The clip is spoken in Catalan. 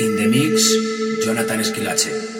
In the Mix, Jonathan Esquilache.